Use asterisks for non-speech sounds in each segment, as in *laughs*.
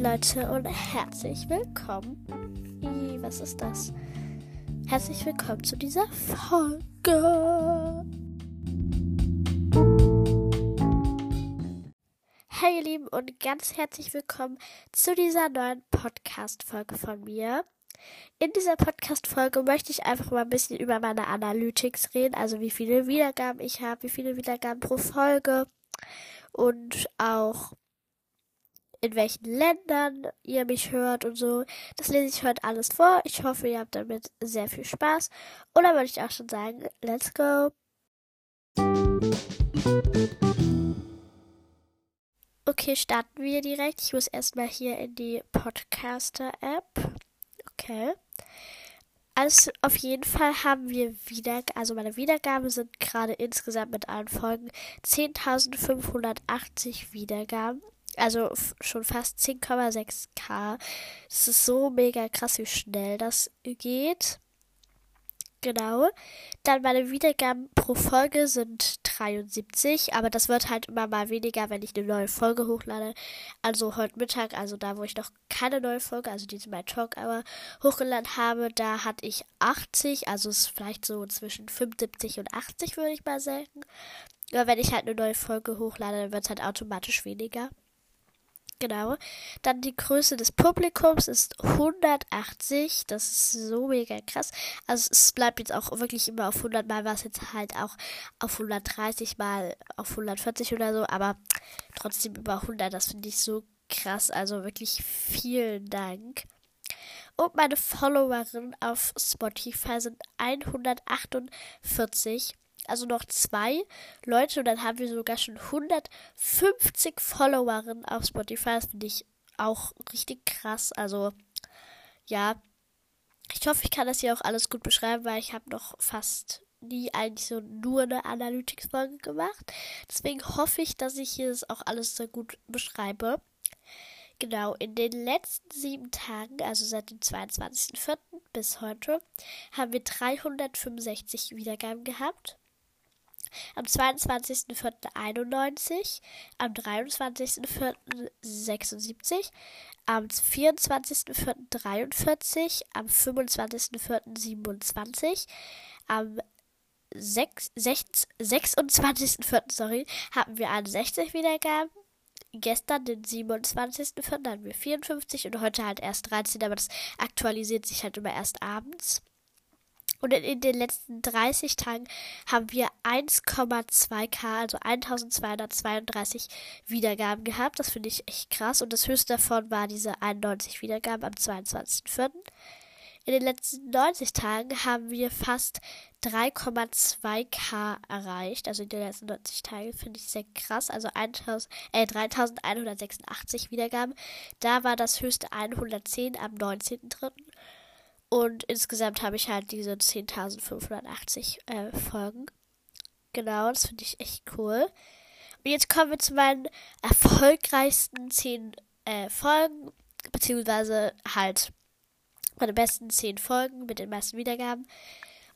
Leute und herzlich willkommen. Was ist das? Herzlich willkommen zu dieser Folge. Hey ihr Lieben und ganz herzlich willkommen zu dieser neuen Podcast-Folge von mir. In dieser Podcast-Folge möchte ich einfach mal ein bisschen über meine Analytics reden, also wie viele Wiedergaben ich habe, wie viele Wiedergaben pro Folge und auch in welchen Ländern ihr mich hört und so. Das lese ich heute alles vor. Ich hoffe, ihr habt damit sehr viel Spaß. Und dann würde ich auch schon sagen, let's go. Okay, starten wir direkt. Ich muss erstmal hier in die Podcaster-App. Okay. Also auf jeden Fall haben wir wieder, also meine Wiedergaben sind gerade insgesamt mit allen Folgen 10.580 Wiedergaben also schon fast 10,6k. Es ist so mega krass, wie schnell das geht. Genau. Dann meine Wiedergaben pro Folge sind 73, aber das wird halt immer mal weniger, wenn ich eine neue Folge hochlade. Also heute Mittag, also da, wo ich noch keine neue Folge, also diese My Talk aber hochgeladen habe, da hatte ich 80, also ist vielleicht so zwischen 75 und 80, würde ich mal sagen. Aber wenn ich halt eine neue Folge hochlade, dann wird es halt automatisch weniger. Genau. Dann die Größe des Publikums ist 180. Das ist so mega krass. Also es bleibt jetzt auch wirklich immer auf 100 Mal, was jetzt halt auch auf 130 Mal, auf 140 oder so. Aber trotzdem über 100. Das finde ich so krass. Also wirklich vielen Dank. Und meine Followerinnen auf Spotify sind 148 also noch zwei Leute und dann haben wir sogar schon 150 Followerinnen auf Spotify. Das finde ich auch richtig krass. Also ja, ich hoffe, ich kann das hier auch alles gut beschreiben, weil ich habe noch fast nie eigentlich so nur eine Analytics-Folge gemacht. Deswegen hoffe ich, dass ich hier das auch alles sehr gut beschreibe. Genau, in den letzten sieben Tagen, also seit dem 22.04. bis heute, haben wir 365 Wiedergaben gehabt am 22.04.91, am 23.04.76, am 24.04.43, am 25.04.27, am 26.04. sorry, hatten wir 61 Wiedergaben. Gestern, den 27.04., hatten wir 54 und heute halt erst 13, aber das aktualisiert sich halt immer erst abends. Und in den letzten 30 Tagen haben wir 1,2k, also 1232 Wiedergaben gehabt. Das finde ich echt krass. Und das höchste davon war diese 91 Wiedergaben am 22.04. In den letzten 90 Tagen haben wir fast 3,2k erreicht. Also in den letzten 90 Tagen finde ich sehr krass. Also 1000, äh, 3186 Wiedergaben. Da war das höchste 110 am 19.03. Und insgesamt habe ich halt diese 10.580 äh, Folgen. Genau, das finde ich echt cool. Und jetzt kommen wir zu meinen erfolgreichsten 10 äh, Folgen, beziehungsweise halt meine besten 10 Folgen mit den meisten Wiedergaben.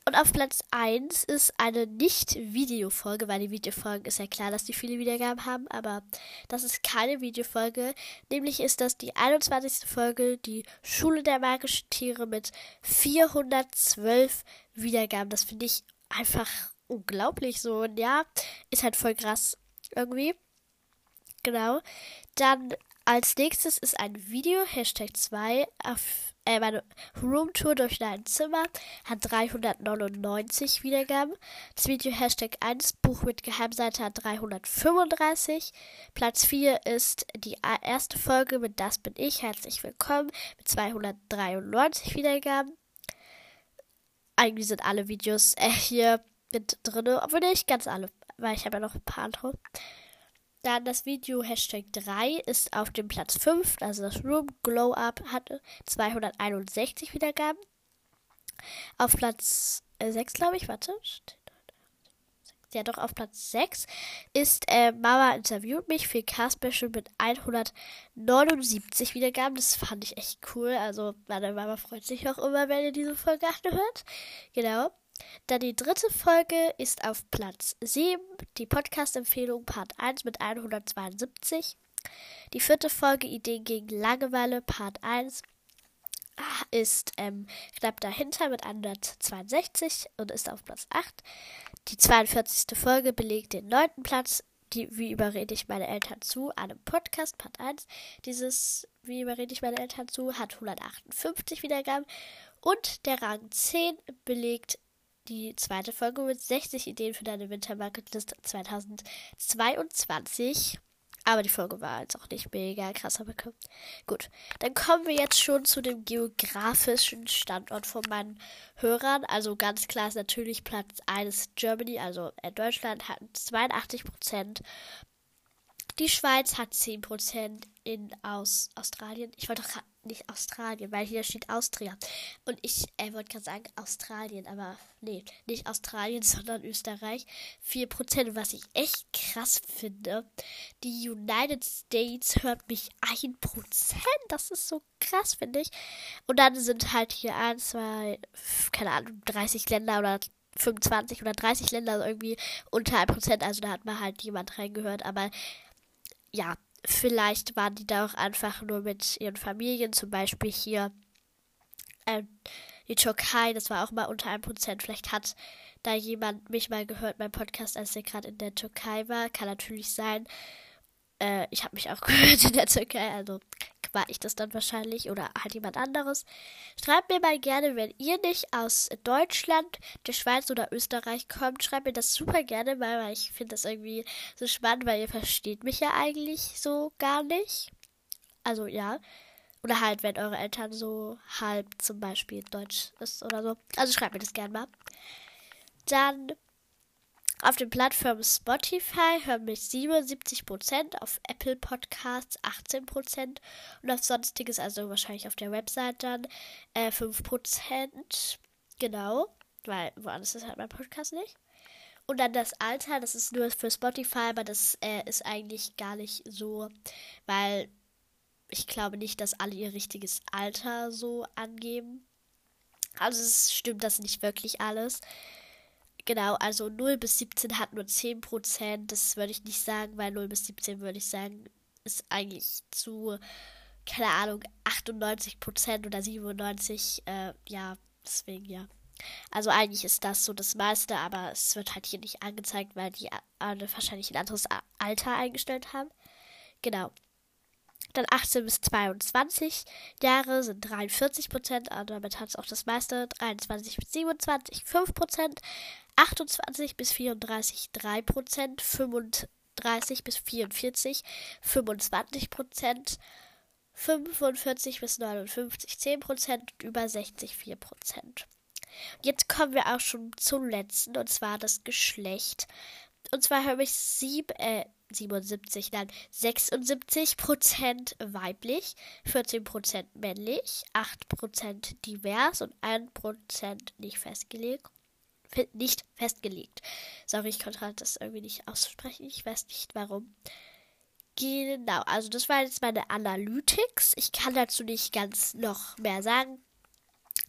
Und auf Platz 1 ist eine Nicht-Videofolge, weil die Videofolgen ist ja klar, dass die viele Wiedergaben haben, aber das ist keine Videofolge. Nämlich ist das die 21. Folge, die Schule der magischen Tiere mit 412 Wiedergaben. Das finde ich einfach unglaublich so. Und ja, ist halt voll krass irgendwie. Genau. Dann als nächstes ist ein Video, Hashtag 2, auf äh, meine Roomtour durch dein Zimmer hat 399 Wiedergaben. Das Video Hashtag 1 Buch mit Geheimseite hat 335. Platz 4 ist die erste Folge mit Das bin ich. Herzlich willkommen mit 293 Wiedergaben. Eigentlich sind alle Videos äh, hier mit drin, obwohl nicht ganz alle, weil ich habe ja noch ein paar andere. Dann das Video Hashtag 3 ist auf dem Platz 5, also das Room Glow Up hatte 261 Wiedergaben. Auf Platz äh, 6, glaube ich, warte. Ja, doch, auf Platz 6 ist äh, Mama interviewt mich für K-Special mit 179 Wiedergaben. Das fand ich echt cool. Also, meine Mama freut sich auch immer, wenn ihr diese Folge anhört. Genau. Dann die dritte Folge ist auf Platz 7, die Podcast-Empfehlung Part 1 mit 172 Die vierte Folge Ideen gegen Langeweile, Part 1, ist ähm, knapp dahinter mit 162 und ist auf Platz 8. Die 42. Folge belegt den neunten Platz. Die Wie überrede ich meine Eltern zu? Einem Podcast, Part 1. Dieses Wie überrede ich meine Eltern zu? hat 158 Wiedergaben. Und der Rang 10 belegt die zweite Folge mit 60 Ideen für deine Wintermarketlist 2022. Aber die Folge war jetzt auch nicht mega krass, aber gut. Dann kommen wir jetzt schon zu dem geografischen Standort von meinen Hörern. Also ganz klar ist natürlich Platz 1 Germany, also äh, Deutschland hat 82 Prozent. Die Schweiz hat 10 Prozent in aus Australien. Ich wollte doch nicht Australien, weil hier steht Austria. Und ich äh, wollte gerade sagen Australien, aber nee, nicht Australien, *laughs* sondern Österreich. 4%, was ich echt krass finde. Die United States hört mich 1%. Das ist so krass, finde ich. Und dann sind halt hier 1, 2, keine Ahnung, 30 Länder oder 25 oder 30 Länder irgendwie unter 1%. Also da hat man halt jemand reingehört. Aber ja, vielleicht waren die da auch einfach nur mit ihren Familien, zum Beispiel hier äh, die Türkei, das war auch mal unter einem Prozent. Vielleicht hat da jemand mich mal gehört, mein Podcast, als er gerade in der Türkei war. Kann natürlich sein. Äh, ich habe mich auch *laughs* gehört in der Türkei, also war ich das dann wahrscheinlich oder halt jemand anderes. Schreibt mir mal gerne, wenn ihr nicht aus Deutschland, der Schweiz oder Österreich kommt, schreibt mir das super gerne mal, weil ich finde das irgendwie so spannend, weil ihr versteht mich ja eigentlich so gar nicht. Also ja. Oder halt, wenn eure Eltern so halb zum Beispiel Deutsch ist oder so. Also schreibt mir das gerne mal. Dann auf den Plattformen Spotify hören mich 77%, auf Apple Podcasts 18% und auf sonstiges, also wahrscheinlich auf der Website dann äh, 5%. Genau, weil woanders ist halt mein Podcast nicht. Und dann das Alter, das ist nur für Spotify, aber das äh, ist eigentlich gar nicht so, weil ich glaube nicht, dass alle ihr richtiges Alter so angeben. Also es stimmt das nicht wirklich alles. Genau, also 0 bis 17 hat nur 10%. Das würde ich nicht sagen, weil 0 bis 17 würde ich sagen, ist eigentlich zu, keine Ahnung, 98% oder 97%. Äh, ja, deswegen ja. Also eigentlich ist das so das meiste, aber es wird halt hier nicht angezeigt, weil die alle wahrscheinlich ein anderes Alter eingestellt haben. Genau. Dann 18 bis 22 Jahre sind 43 Prozent, also damit hat es auch das meiste. 23 bis 27 5 Prozent. 28 bis 34 3 Prozent. 35 bis 44 25 Prozent. 45 bis 59 10 Prozent und über 60 4 Prozent. Jetzt kommen wir auch schon zum letzten, und zwar das Geschlecht. Und zwar habe ich sieben, äh, 77, nein, 76 Prozent weiblich, 14 Prozent männlich, 8 Prozent divers und 1 Prozent nicht festgelegt. Nicht festgelegt. Sorry, ich konnte halt das irgendwie nicht aussprechen. Ich weiß nicht warum. Genau, also das war jetzt meine Analytics. Ich kann dazu nicht ganz noch mehr sagen.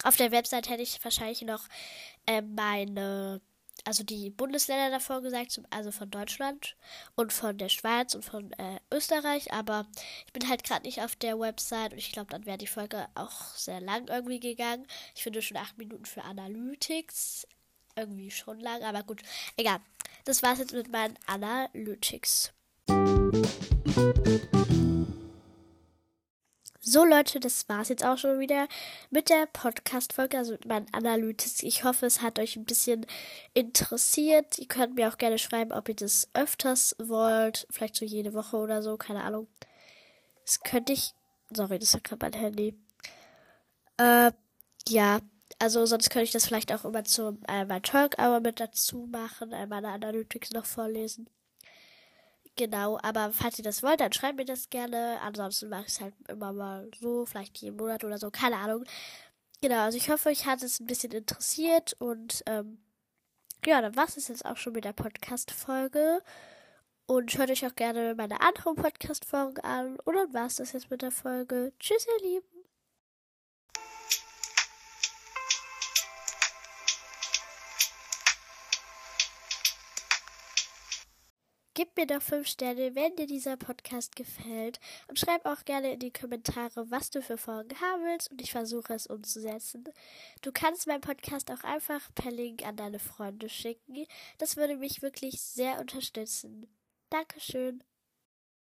Auf der Website hätte ich wahrscheinlich noch äh, meine also die Bundesländer davor gesagt, also von Deutschland und von der Schweiz und von äh, Österreich, aber ich bin halt gerade nicht auf der Website und ich glaube, dann wäre die Folge auch sehr lang irgendwie gegangen. Ich finde schon acht Minuten für Analytics irgendwie schon lang, aber gut, egal. Das war's jetzt mit meinen Analytics. So Leute, das war's jetzt auch schon wieder mit der Podcast-Folge, also mit meinen Analytics. Ich hoffe, es hat euch ein bisschen interessiert. Ihr könnt mir auch gerne schreiben, ob ihr das öfters wollt. Vielleicht so jede Woche oder so, keine Ahnung. Das könnte ich. Sorry, das ist gerade mein Handy. Äh, ja. Also sonst könnte ich das vielleicht auch immer zum äh, mein Talk Hour mit dazu machen, äh, meine Analytics noch vorlesen. Genau, aber falls ihr das wollt, dann schreibt mir das gerne. Ansonsten mache ich es halt immer mal so, vielleicht jeden Monat oder so, keine Ahnung. Genau, also ich hoffe, euch hat es ein bisschen interessiert und ähm, ja, dann war es jetzt auch schon mit der Podcast-Folge. Und hört euch auch gerne meine anderen Podcast-Folgen an. Und dann war es das jetzt mit der Folge. Tschüss, ihr Lieben. Gib mir doch 5 Sterne, wenn dir dieser Podcast gefällt und schreib auch gerne in die Kommentare, was du für Folgen haben willst und ich versuche es umzusetzen. Du kannst meinen Podcast auch einfach per Link an deine Freunde schicken. Das würde mich wirklich sehr unterstützen. Dankeschön.